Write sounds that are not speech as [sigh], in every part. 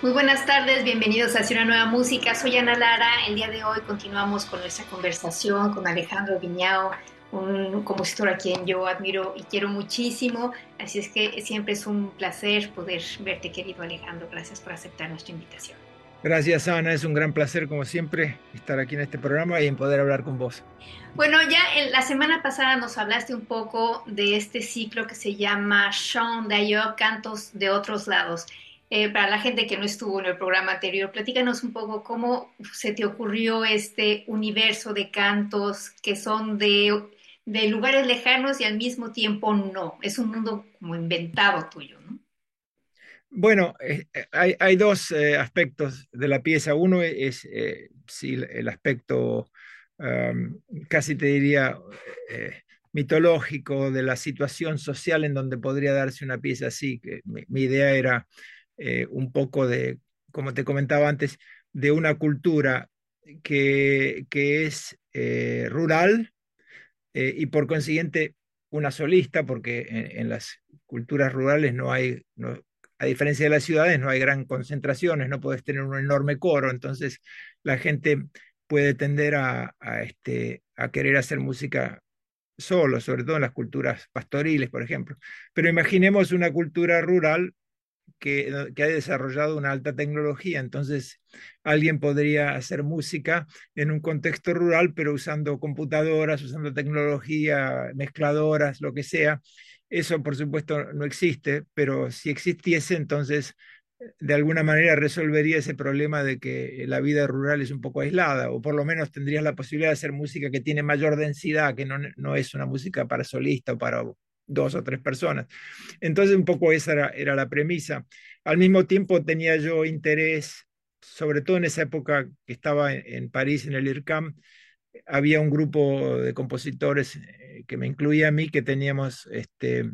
Muy buenas tardes, bienvenidos a Una Nueva Música. Soy Ana Lara. El día de hoy continuamos con nuestra conversación con Alejandro Viñao, un compositor a quien yo admiro y quiero muchísimo. Así es que siempre es un placer poder verte, querido Alejandro. Gracias por aceptar nuestra invitación. Gracias, Ana. Es un gran placer, como siempre, estar aquí en este programa y en poder hablar con vos. Bueno, ya en la semana pasada nos hablaste un poco de este ciclo que se llama Sean Dayo, Cantos de Otros Lados. Eh, para la gente que no estuvo en el programa anterior, platícanos un poco cómo se te ocurrió este universo de cantos que son de, de lugares lejanos y al mismo tiempo no. Es un mundo como inventado tuyo, ¿no? Bueno, eh, hay, hay, dos eh, aspectos de la pieza. Uno es sí, el aspecto, casi te diría, mitológico de la situación social en donde podría darse una pieza así. Que mi idea era eh, un poco de, como te comentaba antes, de una cultura que, que es eh, rural eh, y por consiguiente una solista, porque en, las culturas rurales no hay, a diferencia de las ciudades, no hay gran concentraciones, no puedes tener un enorme coro, entonces la gente puede tender a, a, este, a querer hacer música solo, sobre todo en las culturas pastoriles, por ejemplo. Pero imaginemos una cultura rural que, ha desarrollado una alta tecnología. Entonces, alguien podría hacer música en un contexto rural, pero usando computadoras, usando tecnología, mezcladoras, lo que sea. Eso, por supuesto, no existe, pero si existiese, entonces de alguna manera resolvería ese problema de que la vida rural es un poco aislada, o por lo menos tendrías la posibilidad de hacer música que tiene mayor densidad, que no, no es una música para solista o para dos o tres personas. Entonces, un poco esa era, la premisa. Al mismo tiempo tenía yo interés, sobre todo en esa época que estaba en, París, en el IRCAM, había un grupo de compositores eh, que me incluía a mí, que teníamos este,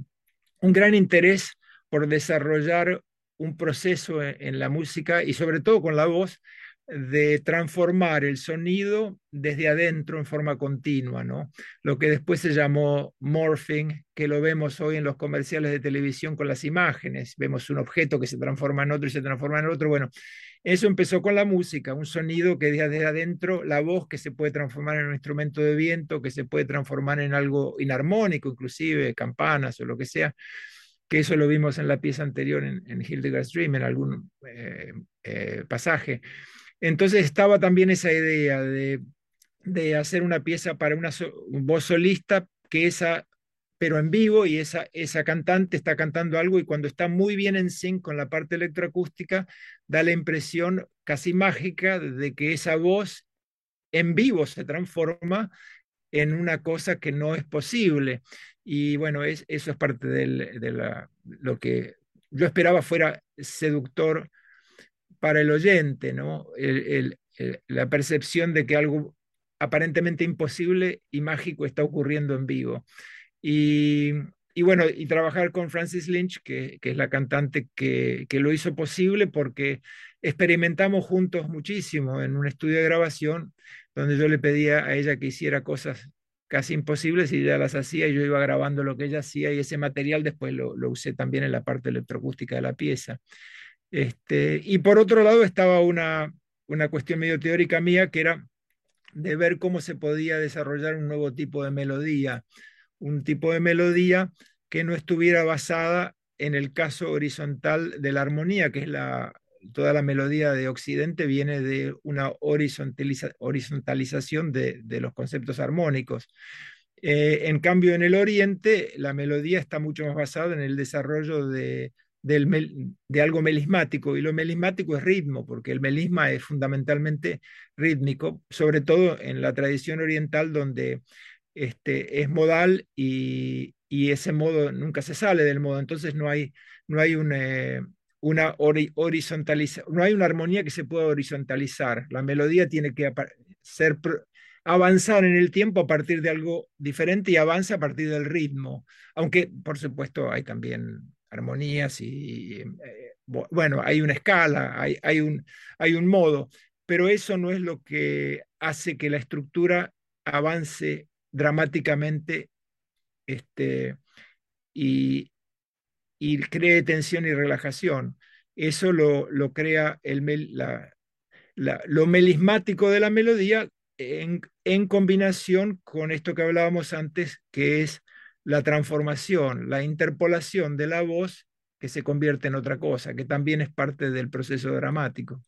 un gran interés por desarrollar un proceso en la música y sobre todo con la voz de transformar el sonido desde adentro en forma continua, ¿no? Lo que después se llamó morphing, que lo vemos hoy en los comerciales de televisión con las imágenes. Vemos un objeto que se transforma en otro y se transforma en otro. Bueno, eso empezó con la música, un sonido que desde adentro, la voz que se puede transformar en un instrumento de viento, que se puede transformar en algo inarmónico, inclusive campanas o lo que sea que eso lo vimos en la pieza anterior en, en Hildegard's Dream, en algún eh, eh, pasaje. Entonces estaba también esa idea de, hacer una pieza para una voz solista, que esa, pero en vivo, y esa, esa cantante está cantando algo y cuando está muy bien en sync con la parte electroacústica, da la impresión casi mágica de que esa voz en vivo se transforma en una cosa que no es posible. Y bueno, es, eso es parte de la, lo que yo esperaba fuera seductor para el oyente, ¿no? la percepción de que algo aparentemente imposible y mágico está ocurriendo en vivo. Y, bueno, y trabajar con Francis Lynch, que, es la cantante que, lo hizo posible porque experimentamos juntos muchísimo en un estudio de grabación donde yo le pedía a ella que hiciera cosas casi imposibles y ella las hacía y yo iba grabando lo que ella hacía y ese material después lo, lo usé también en la parte electroacústica de la pieza. Este, y por otro lado estaba una, una cuestión medio teórica mía que era de ver cómo se podía desarrollar un nuevo tipo de melodía, un tipo de melodía que no estuviera basada en el caso horizontal de la armonía, que es la, toda la melodía de Occidente viene de una horizontalización de, los conceptos armónicos. Eh, en cambio, en el Oriente, la melodía está mucho más basada en el desarrollo de, de algo melismático, y lo melismático es ritmo, porque el melisma es fundamentalmente rítmico, sobre todo en la tradición oriental donde este, es modal y, ese modo nunca se sale del modo, entonces no hay, no hay eh, una horizontalización, no hay una armonía que se pueda horizontalizar, la melodía tiene que ser avanzar en el tiempo a partir de algo diferente y avanza a partir del ritmo, aunque por supuesto hay también armonías y, eh, bueno, hay una escala, hay, hay, un, hay un modo, pero eso no es lo que hace que la estructura avance dramáticamente este, y, y cree tensión y relajación. Eso lo, lo crea el, la, lo melismático de la melodía en, en, combinación con esto que hablábamos antes, que es la transformación, la interpolación de la voz que se convierte en otra cosa, que también es parte del proceso dramático.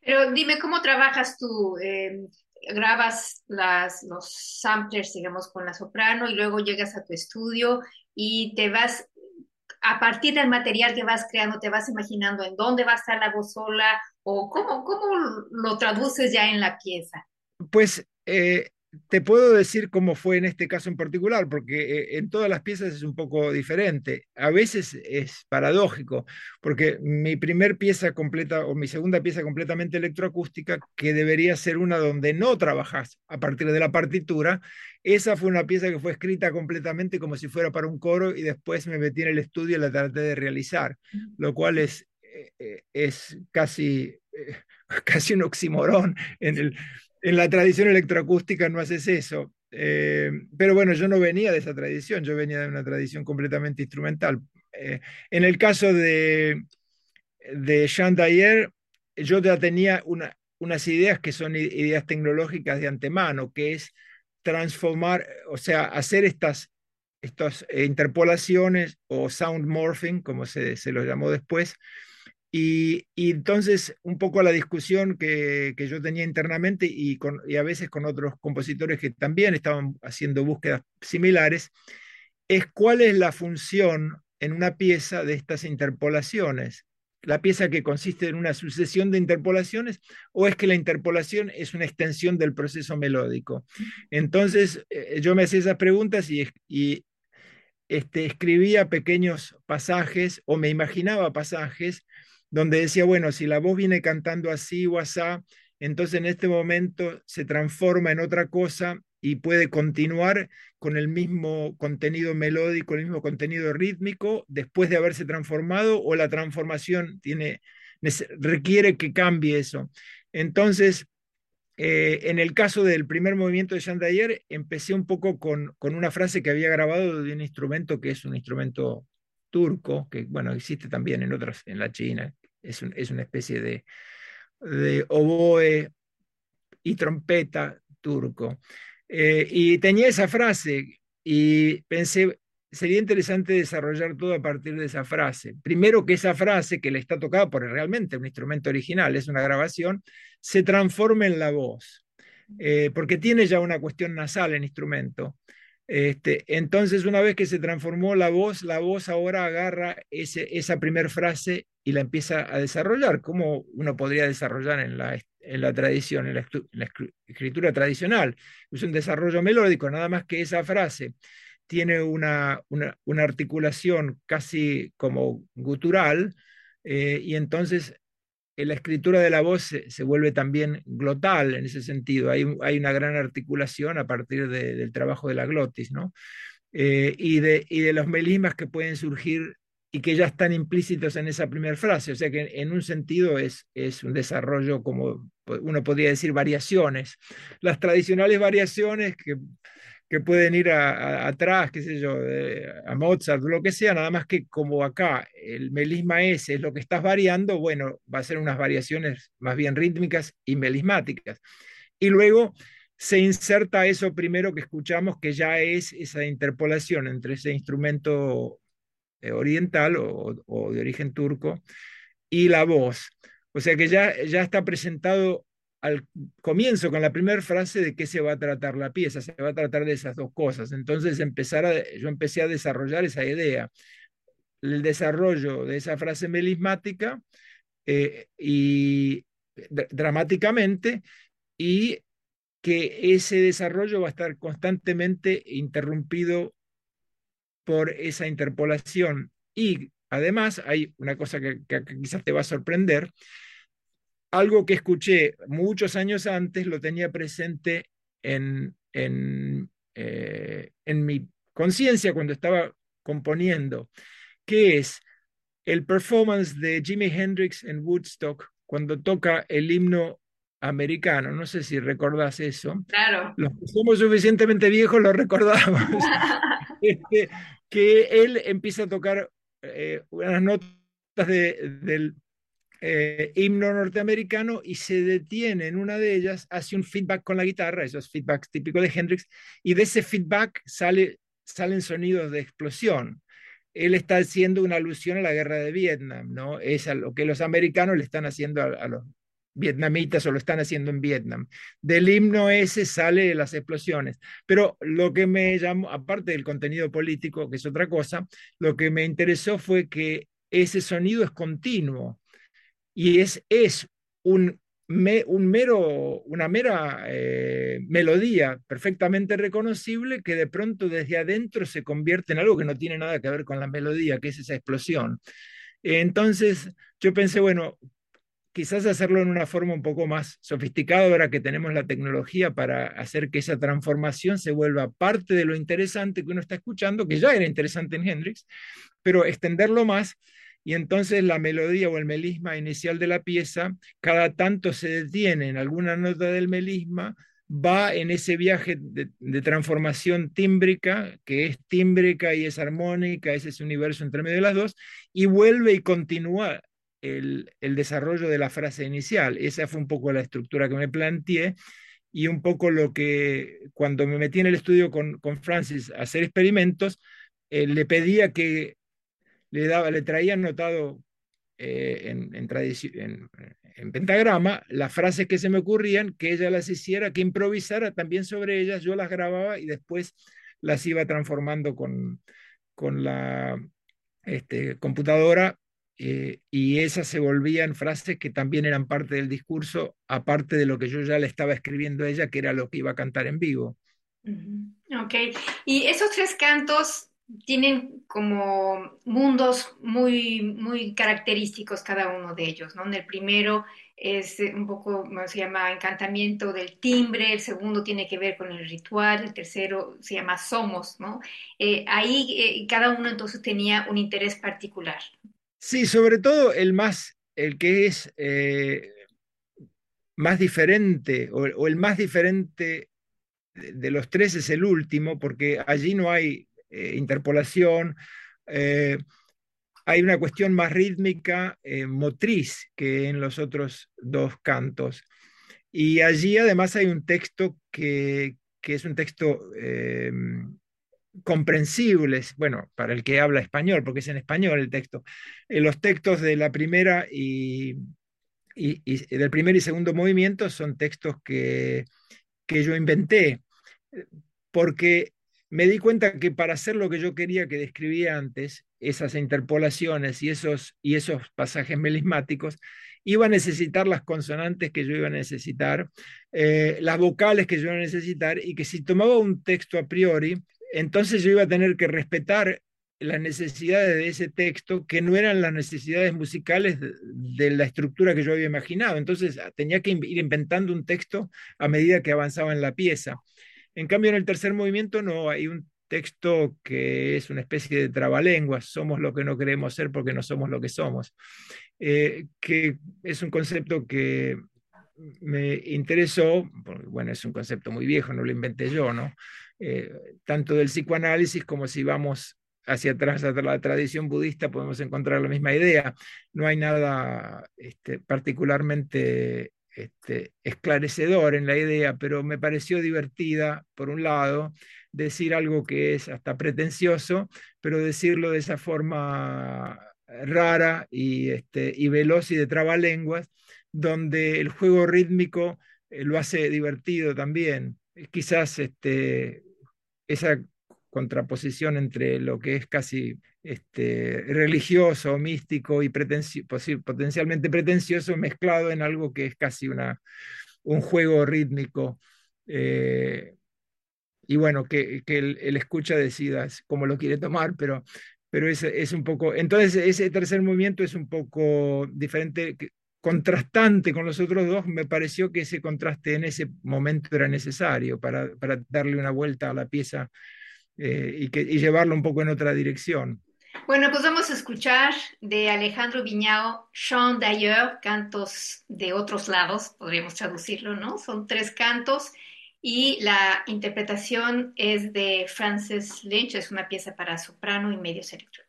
Pero dime, ¿cómo trabajas tú? Eh, grabas las, los samplers, digamos, con la soprano y luego llegas a tu estudio y te vas, a partir del material que vas creando, te vas imaginando en dónde va a estar la voz sola o cómo, cómo lo traduces ya en la pieza. Pues eh, te puedo decir cómo fue en este caso en particular, porque eh, en todas las piezas es un poco diferente. A veces es paradójico, porque mi primer pieza completa o mi segunda pieza completamente electroacústica, que debería ser una donde no trabajas a partir de la partitura, esa fue una pieza que fue escrita completamente como si fuera para un coro y después me metí en el estudio y la traté de realizar, lo cual es, eh, eh, es casi, [laughs] casi un oximorón en el en la tradición electroacústica no haces eso. Eh, pero bueno, yo no venía de esa tradición, yo venía de una tradición completamente instrumental. Eh, en el caso de, de Jean Dayer, yo ya tenía unas ideas que son ideas tecnológicas de antemano, que es transformar, o sea, hacer estas, estas interpolaciones o sound morphing, como se, se lo llamó después, y, entonces, un poco la discusión que, yo tenía internamente y, a veces con otros compositores que también estaban haciendo búsquedas similares, es cuál es la función en una pieza de estas interpolaciones. La pieza que consiste en una sucesión de interpolaciones o es que la interpolación es una extensión del proceso melódico. Entonces, eh, yo me hacía esas preguntas y, y este, escribía pequeños pasajes o me imaginaba pasajes donde decía, bueno, si la voz viene cantando así o asá, entonces en este momento se transforma en otra cosa y puede continuar con el mismo contenido melódico, el mismo contenido rítmico después de haberse transformado o la transformación tiene, requiere que cambie eso. Entonces, eh, en el caso del primer movimiento de Jean empecé un poco con, con, una frase que había grabado de un instrumento que es un instrumento turco, que bueno, existe también en otras, en la China, es, una especie de, de, oboe y trompeta turco. Eh, y tenía esa frase y pensé, sería interesante desarrollar todo a partir de esa frase. Primero que esa frase, que le está tocada por realmente un instrumento original, es una grabación, se transforme en la voz, eh, porque tiene ya una cuestión nasal el instrumento. Este, entonces, una vez que se transformó la voz, la voz ahora agarra esa primera frase y la empieza a desarrollar, como uno podría desarrollar en la, tradición, en la, escritura tradicional. Es un desarrollo melódico, nada más que esa frase tiene una articulación casi como gutural, eh, y entonces la escritura de la voz se, vuelve también glotal en ese sentido. Hay, una gran articulación a partir del trabajo de la glotis, ¿no? Eh, y, de, los melismas que pueden surgir y que ya están implícitos en esa primera frase. O sea que en un sentido es un desarrollo, como uno podría decir, variaciones. Las tradicionales variaciones que que pueden ir atrás, qué sé yo, a Mozart, lo que sea, nada más que como acá el melisma ese es lo que estás variando, bueno, va a ser unas variaciones más bien rítmicas y melismáticas. Y luego se inserta eso primero que escuchamos, que ya es esa interpolación entre ese instrumento eh, oriental o, o de origen turco y la voz. O sea que ya, ya está presentado al comienzo con la primera frase de qué se va a tratar la pieza, se va a tratar de esas dos cosas. Entonces empezar yo empecé a desarrollar esa idea, el desarrollo de esa frase melismática eh, y dramáticamente y que ese desarrollo va a estar constantemente interrumpido por esa interpolación. Y además hay una cosa que quizás te va a sorprender, algo que escuché muchos años antes lo tenía presente en, en, eh, en mi conciencia cuando estaba componiendo, que es el performance de Jimi Hendrix en Woodstock cuando toca el himno americano. No sé si recordás eso. Claro. Los que somos suficientemente viejos lo recordamos. [laughs] Este, que él empieza a tocar eh, unas notas de, del eh, himno norteamericano y se detiene en una de ellas, hace un feedback con la guitarra, esos feedbacks típicos de Hendrix, y de ese feedback sale, salen sonidos de explosión. Él está haciendo una alusión a la guerra de Vietnam, ¿no? Es a lo que los americanos le están haciendo a, los vietnamitas o lo están haciendo en Vietnam. Del himno ese sale las explosiones. Pero lo que me llamó, aparte del contenido político, que es otra cosa, lo que me interesó fue que ese sonido es continuo y es, es un, un mero, una mera eh, melodía perfectamente reconocible que de pronto desde adentro se convierte en algo que no tiene nada que ver con la melodía, que es esa explosión. Entonces yo pensé, bueno, quizás hacerlo en una forma un poco más sofisticada ahora que tenemos la tecnología para hacer que esa transformación se vuelva parte de lo interesante que uno está escuchando, que ya era interesante en Hendrix, pero extenderlo más y entonces la melodía o el melisma inicial de la pieza, cada tanto se detiene en alguna nota del melisma, va en ese viaje de, transformación tímbrica, que es tímbrica y es armónica, es ese universo entre medio de las dos, y vuelve y continúa el, desarrollo de la frase inicial. Esa fue un poco la estructura que me planteé y un poco lo que cuando me metí en el estudio con, con Francis a hacer experimentos, eh, le pedía que le, daba, le traía anotado eh, en, en, en, pentagrama las frases que se me ocurrían, que ella las hiciera, que improvisara también sobre ellas, yo las grababa y después las iba transformando con, con la este, computadora eh, y esas se volvían frases que también eran parte del discurso, aparte de lo que yo ya le estaba escribiendo a ella, que era lo que iba a cantar en vivo. Ok, y esos tres cantos tienen como mundos muy, muy característicos cada uno de ellos, ¿no? En el primero es un poco, se llama encantamiento del timbre, el segundo tiene que ver con el ritual, el tercero se llama somos, ¿no? Eh, ahí eh, cada uno entonces tenía un interés particular. Sí, sobre todo el más, el que es eh, más diferente, o, el más diferente de los tres es el último, porque allí no hay eh, interpolación. Eh, hay una cuestión más rítmica, eh, motriz, que en los otros dos cantos. Y allí además hay un texto que, es un texto comprensible, bueno, para el que habla español, porque es en español el texto. los textos de la primera y, del primer y segundo movimiento son textos que, que yo inventé, porque me di cuenta que para hacer lo que yo quería que describía antes, esas interpolaciones y esos, y esos pasajes melismáticos, iba a necesitar las consonantes que yo iba a necesitar, eh, las vocales que yo iba a necesitar, y que si tomaba un texto a priori, entonces yo iba a tener que respetar las necesidades de ese texto que no eran las necesidades musicales de, de, la estructura que yo había imaginado. Entonces tenía que ir inventando un texto a medida que avanzaba en la pieza. En cambio, en el tercer movimiento no, hay un texto que es una especie de trabalenguas, somos lo que no queremos ser porque no somos lo que somos, eh, que es un concepto que me interesó, bueno, es un concepto muy viejo, no lo inventé yo, ¿no? Eh, tanto del psicoanálisis como si vamos hacia atrás a la tradición budista podemos encontrar la misma idea. No hay nada este, particularmente este, esclarecedor en la idea, pero me pareció divertida, por un lado, decir algo que es hasta pretencioso, pero decirlo de esa forma rara y, este, y veloz y de trabalenguas, donde el juego rítmico eh, lo hace divertido también. Quizás este, esa contraposición entre lo que es casi este, religioso, místico y potencialmente pretencioso mezclado en algo que es casi una, un juego rítmico. Eh, y bueno, que, el, escucha decida cómo lo quiere tomar, pero, pero es, es, un poco, entonces ese tercer movimiento es un poco diferente, contrastante con los otros dos, me pareció que ese contraste en ese momento era necesario para, para darle una vuelta a la pieza eh, y, que, y llevarlo un poco en otra dirección. Bueno, pues vamos a escuchar de Alejandro Viñao, Chant d'ailleurs, cantos de otros lados, podríamos traducirlo, ¿no? Son tres cantos y la interpretación es de Frances Lynch, es una pieza para soprano y medios electrónicos.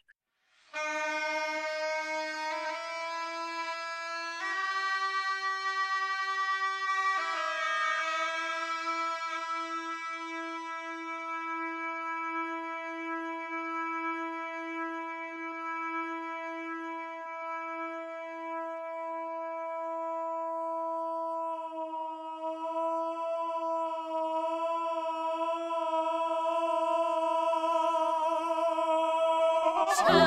Oh. [laughs]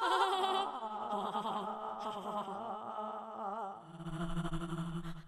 ああ。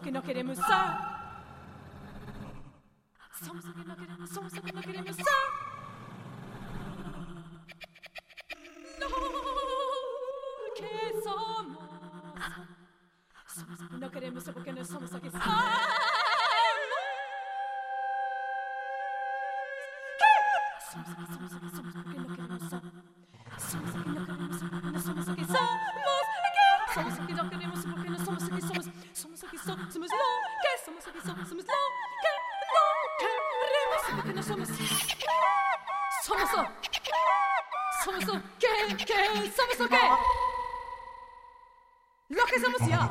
que no queremos ser. Somos lo que no queremos, somos lo que no queremos ser. No, Somos lo. Somos lo que, que, somos lo que. Lo que somos ya.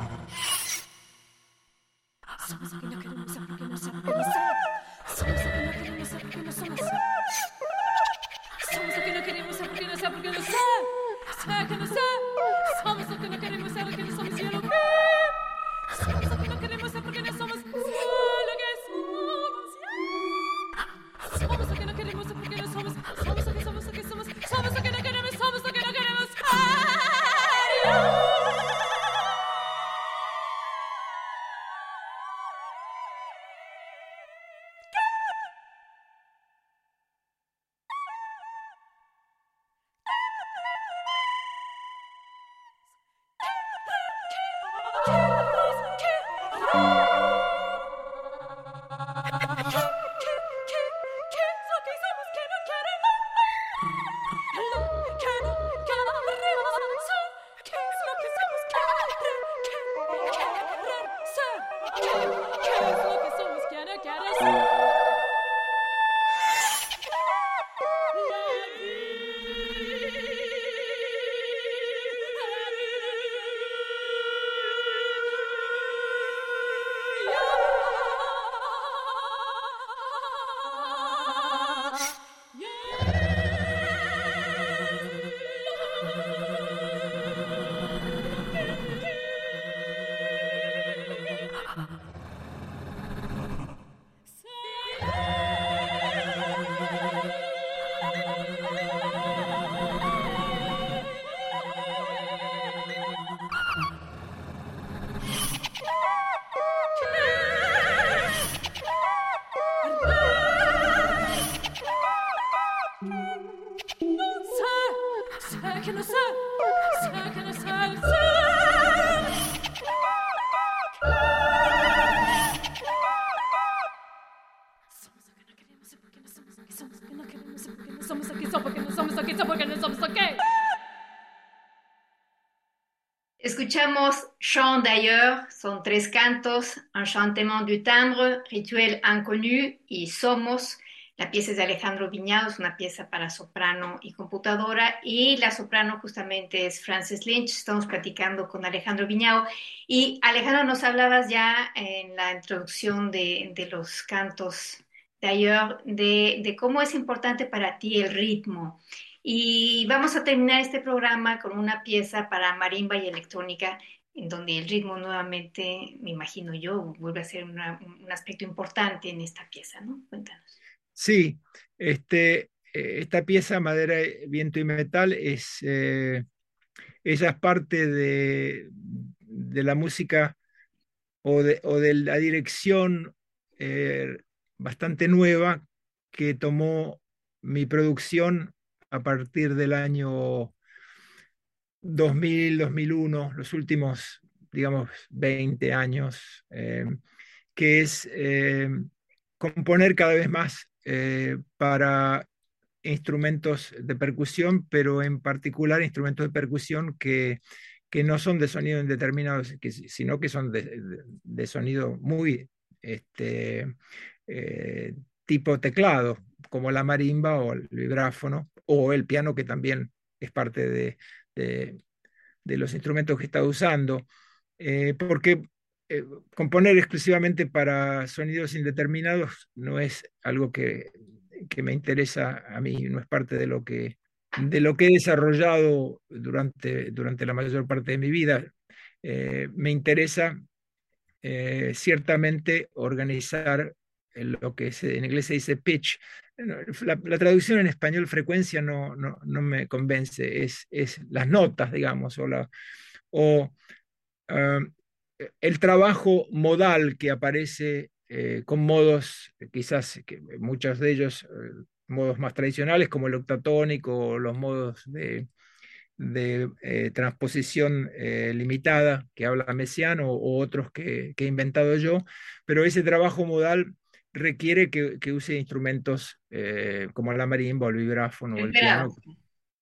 Tres cantos, Enchantement du timbre, Rituel inconnu y Somos. La pieza es de Alejandro Viñado, es una pieza para soprano y computadora y la soprano justamente es Frances Lynch. Estamos platicando con Alejandro Viñado y Alejandro nos hablabas ya en la introducción de, de los cantos d'ailleurs de, de cómo es importante para ti el ritmo. Y vamos a terminar este programa con una pieza para marimba y electrónica en donde el ritmo nuevamente, me imagino yo, vuelve a ser un aspecto importante en esta pieza, ¿no? Cuéntanos. Sí, este, esta pieza, Madera, Viento y Metal, es, eh, ella es parte de, de la música o de, o de la dirección eh, bastante nueva que tomó mi producción a partir del año 2000, 2001, los últimos, digamos, 20 años, eh, que es eh, componer cada vez más eh, para instrumentos de percusión, pero en particular instrumentos de percusión que, que no son de sonido indeterminado, que, sino que son de, de, de sonido muy este, tipo teclado, como la marimba o el vibráfono, o el piano, que también es parte de, de, los instrumentos que está usando. Eh, porque eh, componer exclusivamente para sonidos indeterminados no es algo que, que, me interesa a mí, no es parte de lo que, de lo que he desarrollado durante, durante la mayor parte de mi vida. me interesa ciertamente organizar lo que en inglés se dice pitch. La, traducción en español frecuencia no, no, no me convence, es, es, las notas, digamos, o, la, o ah, el trabajo modal que aparece eh, con modos, quizás que muchos de ellos, eh, modos más tradicionales como el octatónico o los modos de, eh, transposición limitada que habla Messiano o otros que, he inventado yo, pero ese trabajo modal requiere que, use instrumentos eh, como la marimba el vibráfono o el piano,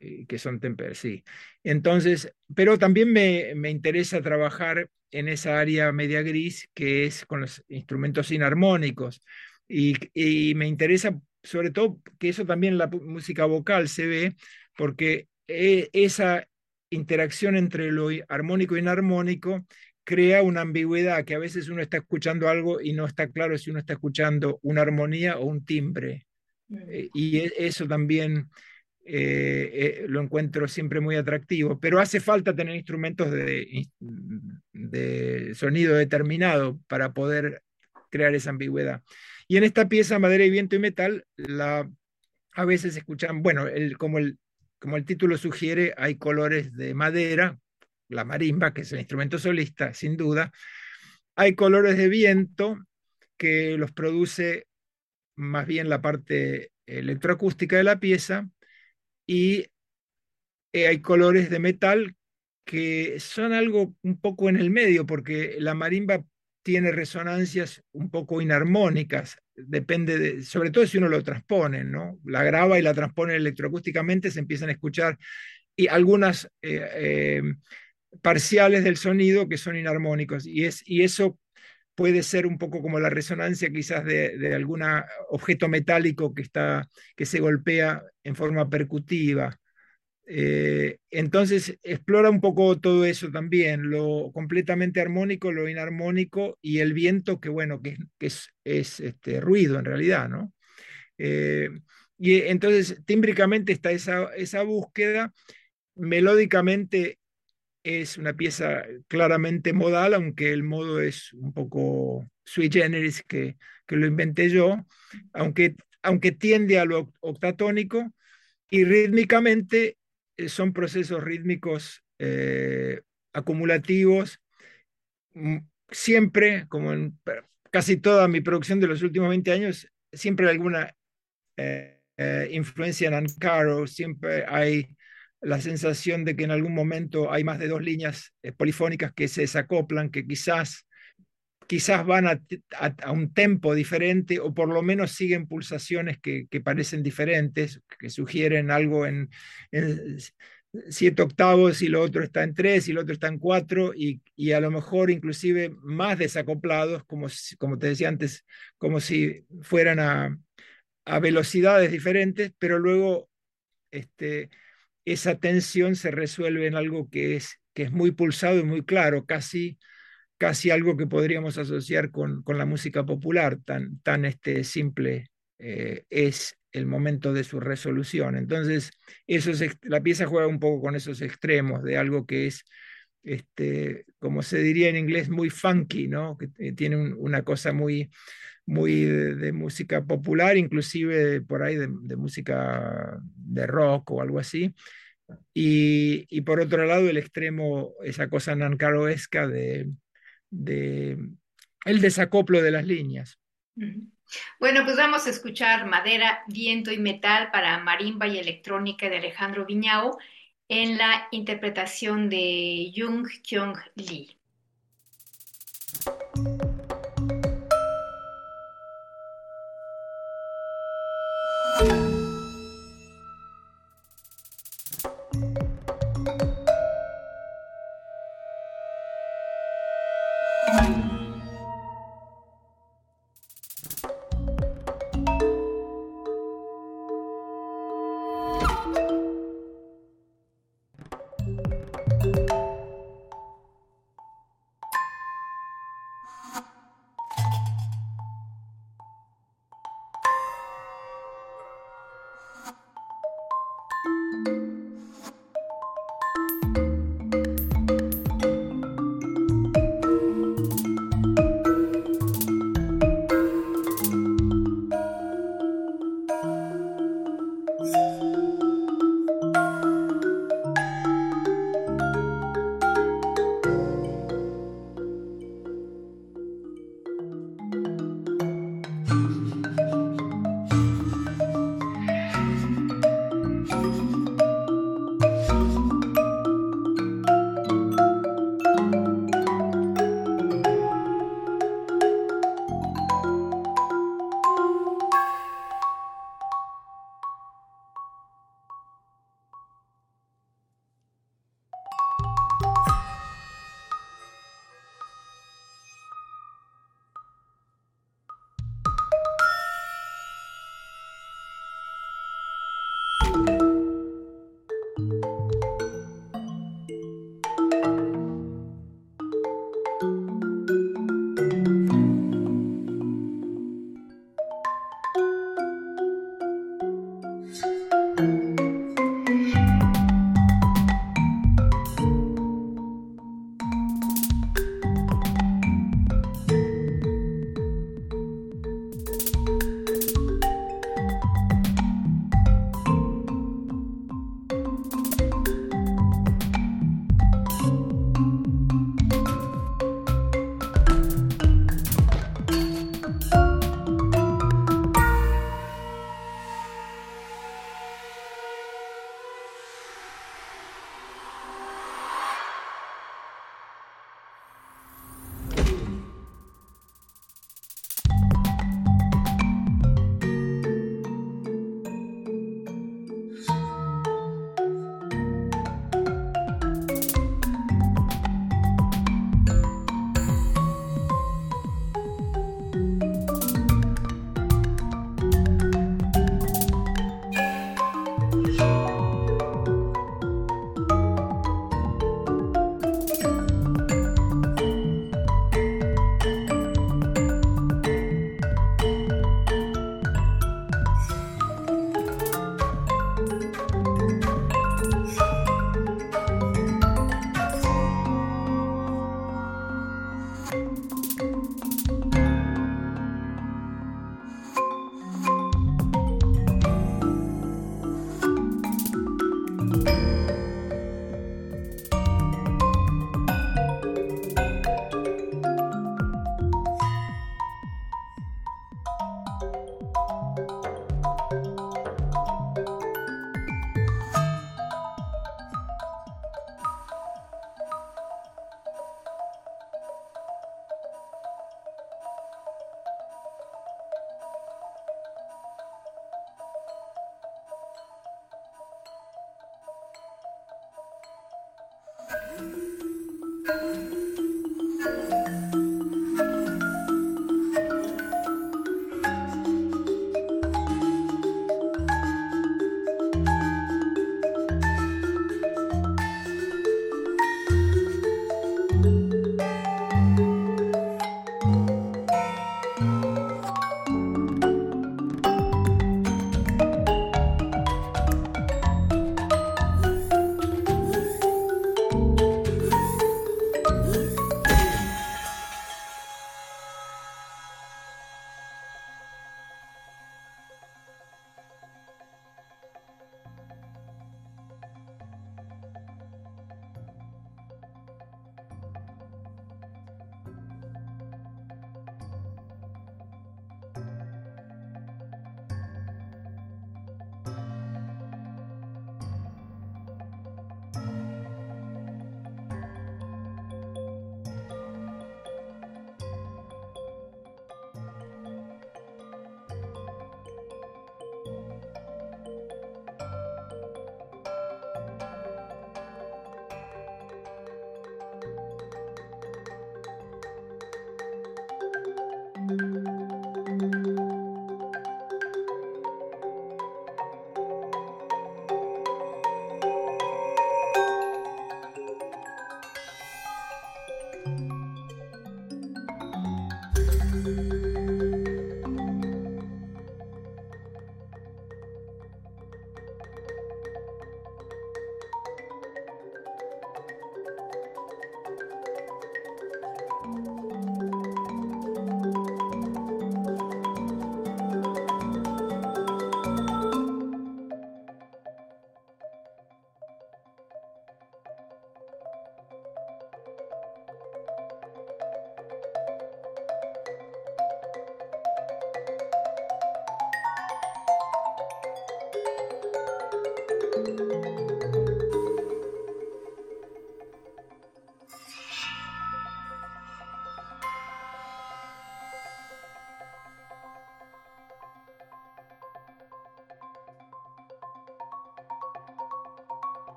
eh, que son temper, sí. Entonces, pero también me, interesa trabajar en esa área media gris que es con los instrumentos inarmónicos. Y, y me interesa sobre todo que eso también la música vocal se ve, porque eh, esa interacción entre lo armónico e inarmónico crea una ambigüedad que a veces uno está escuchando algo y no está claro si uno está escuchando una armonía o un timbre. Eh, y e, eso también eh, eh, lo encuentro siempre muy atractivo, pero hace falta tener instrumentos de, de, sonido determinado para poder crear esa ambigüedad. Y en esta pieza, Madera y Viento y Metal, la, a veces escuchan, bueno, el, como, el, como el título sugiere, hay colores de madera, la marimba, que es el instrumento solista, sin duda. Hay colores de viento que los produce más bien la parte electroacústica de la pieza y eh, hay colores de metal que son algo un poco en el medio, porque la marimba tiene resonancias un poco inarmónicas, depende de, sobre todo si uno lo transpone, ¿no? La graba y la transpone electroacústicamente, se empiezan a escuchar y algunas eh, eh, parciales del sonido que son inarmónicos. Y, es, y eso puede ser un poco como la resonancia quizás de, algún objeto metálico que, está, que se golpea en forma percutiva. Eh, entonces explora un poco todo eso también, lo completamente armónico, lo inarmónico y el viento que bueno, que, es, es este, ruido en realidad, ¿no? Eh, y entonces tímbricamente está esa, esa búsqueda, melódicamente es una pieza claramente modal, aunque el modo es un poco sui generis que, que lo inventé yo, aunque, aunque tiende a lo octatónico y rítmicamente eh, son procesos rítmicos eh, acumulativos, siempre, como en casi toda mi producción de los últimos 20 años, siempre hay alguna eh, influencia en Ancaro, siempre hay la sensación de que en algún momento hay más de dos líneas eh, polifónicas que se desacoplan, que quizás, quizás van a, un tempo diferente o por lo menos siguen pulsaciones que, parecen diferentes, que sugieren algo en, siete octavos y lo otro está en tres y lo otro está en cuatro y, a lo mejor inclusive más desacoplados, como, como te decía antes, como si fueran a, a velocidades diferentes, pero luego... Este, esa tensión se resuelve en algo que es, que es muy pulsado y muy claro, casi, casi algo que podríamos asociar con, con la música popular, tan, tan este, simple eh, es el momento de su resolución. Entonces, eso la pieza juega un poco con esos extremos de algo que es, este, como se diría en inglés, muy funky, ¿no? que eh, tiene una cosa muy, muy de, música popular, inclusive por ahí de, música de rock o algo así. Y, por otro lado, el extremo, esa cosa nancaroesca de, de el desacoplo de las líneas. Bueno, pues vamos a escuchar Madera, Viento y Metal para Marimba y Electrónica de Alejandro Viñao en la interpretación de Jung Kyung Lee.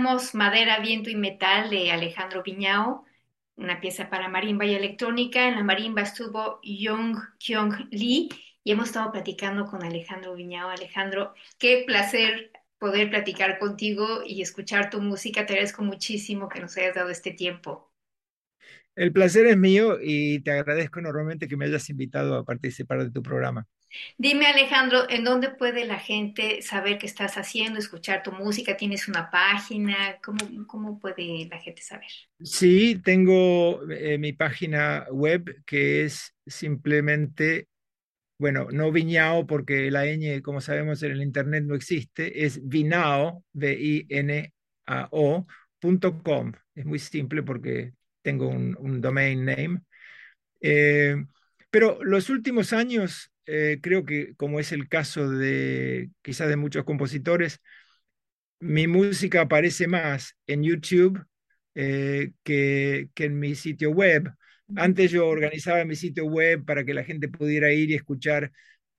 Escuchamos Madera, Viento y Metal de Alejandro Viñao, una pieza para marimba y electrónica. En la marimba estuvo Young Kyung Lee y hemos estado platicando con Alejandro Viñao. Alejandro, qué placer poder platicar contigo y escuchar tu música. Te agradezco muchísimo que nos hayas dado este tiempo. El placer es mío y te agradezco enormemente que me hayas invitado a participar de tu programa. Dime, Alejandro, ¿en dónde puede la gente saber qué estás haciendo, escuchar tu música? ¿Tienes una página? ¿Cómo, cómo puede la gente saber? Sí, tengo eh, mi página web que es simplemente, bueno, no Viñao porque la ñ, como sabemos, en el internet no existe, es vinao, V-I-N-A-O.com. Es muy simple porque tengo un, un domain name. Eh, pero los últimos años eh, creo que como es el caso de quizás de muchos compositores, mi música aparece más en YouTube eh, que, que, en mi sitio web. Antes yo organizaba mi sitio web para que la gente pudiera ir y escuchar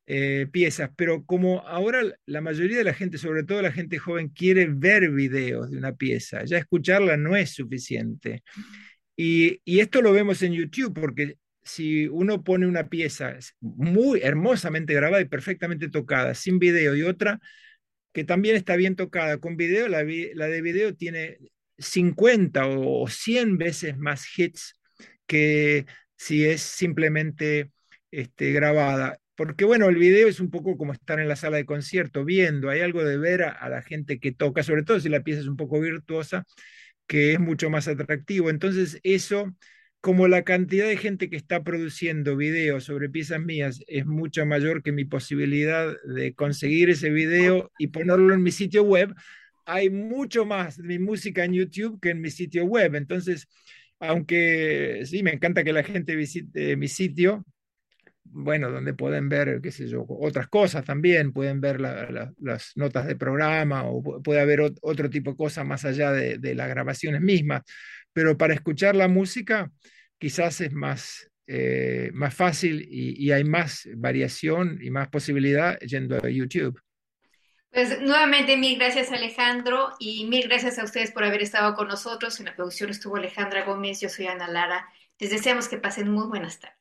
eh, piezas, pero como ahora la mayoría de la gente, sobre todo la gente joven, quiere ver videos de una pieza, ya escucharla no es suficiente. Y, y esto lo vemos en YouTube porque si uno pone una pieza muy hermosamente grabada y perfectamente tocada, sin video, y otra que también está bien tocada con video, la, de video tiene 50 o 100 veces más hits que si es simplemente este, grabada. Porque bueno, el video es un poco como estar en la sala de concierto, viendo, hay algo de ver a, la gente que toca, sobre todo si la pieza es un poco virtuosa, que es mucho más atractivo. Entonces eso, como la cantidad de gente que está produciendo videos sobre piezas mías es mucho mayor que mi posibilidad de conseguir ese video y ponerlo en mi sitio web, hay mucho más de mi música en YouTube que en mi sitio web. Entonces, aunque sí, me encanta que la gente visite mi sitio, bueno, donde pueden ver, qué sé yo, otras cosas también, pueden ver las notas de programa o puede haber otro tipo de cosas más allá de, las grabaciones mismas. Pero para escuchar la música quizás es más, eh, más fácil y, y hay más variación y más posibilidad yendo a YouTube. Pues nuevamente mil gracias Alejandro y mil gracias a ustedes por haber estado con nosotros. En la producción estuvo Alejandra Gómez, yo soy Ana Lara. Les deseamos que pasen muy buenas tardes.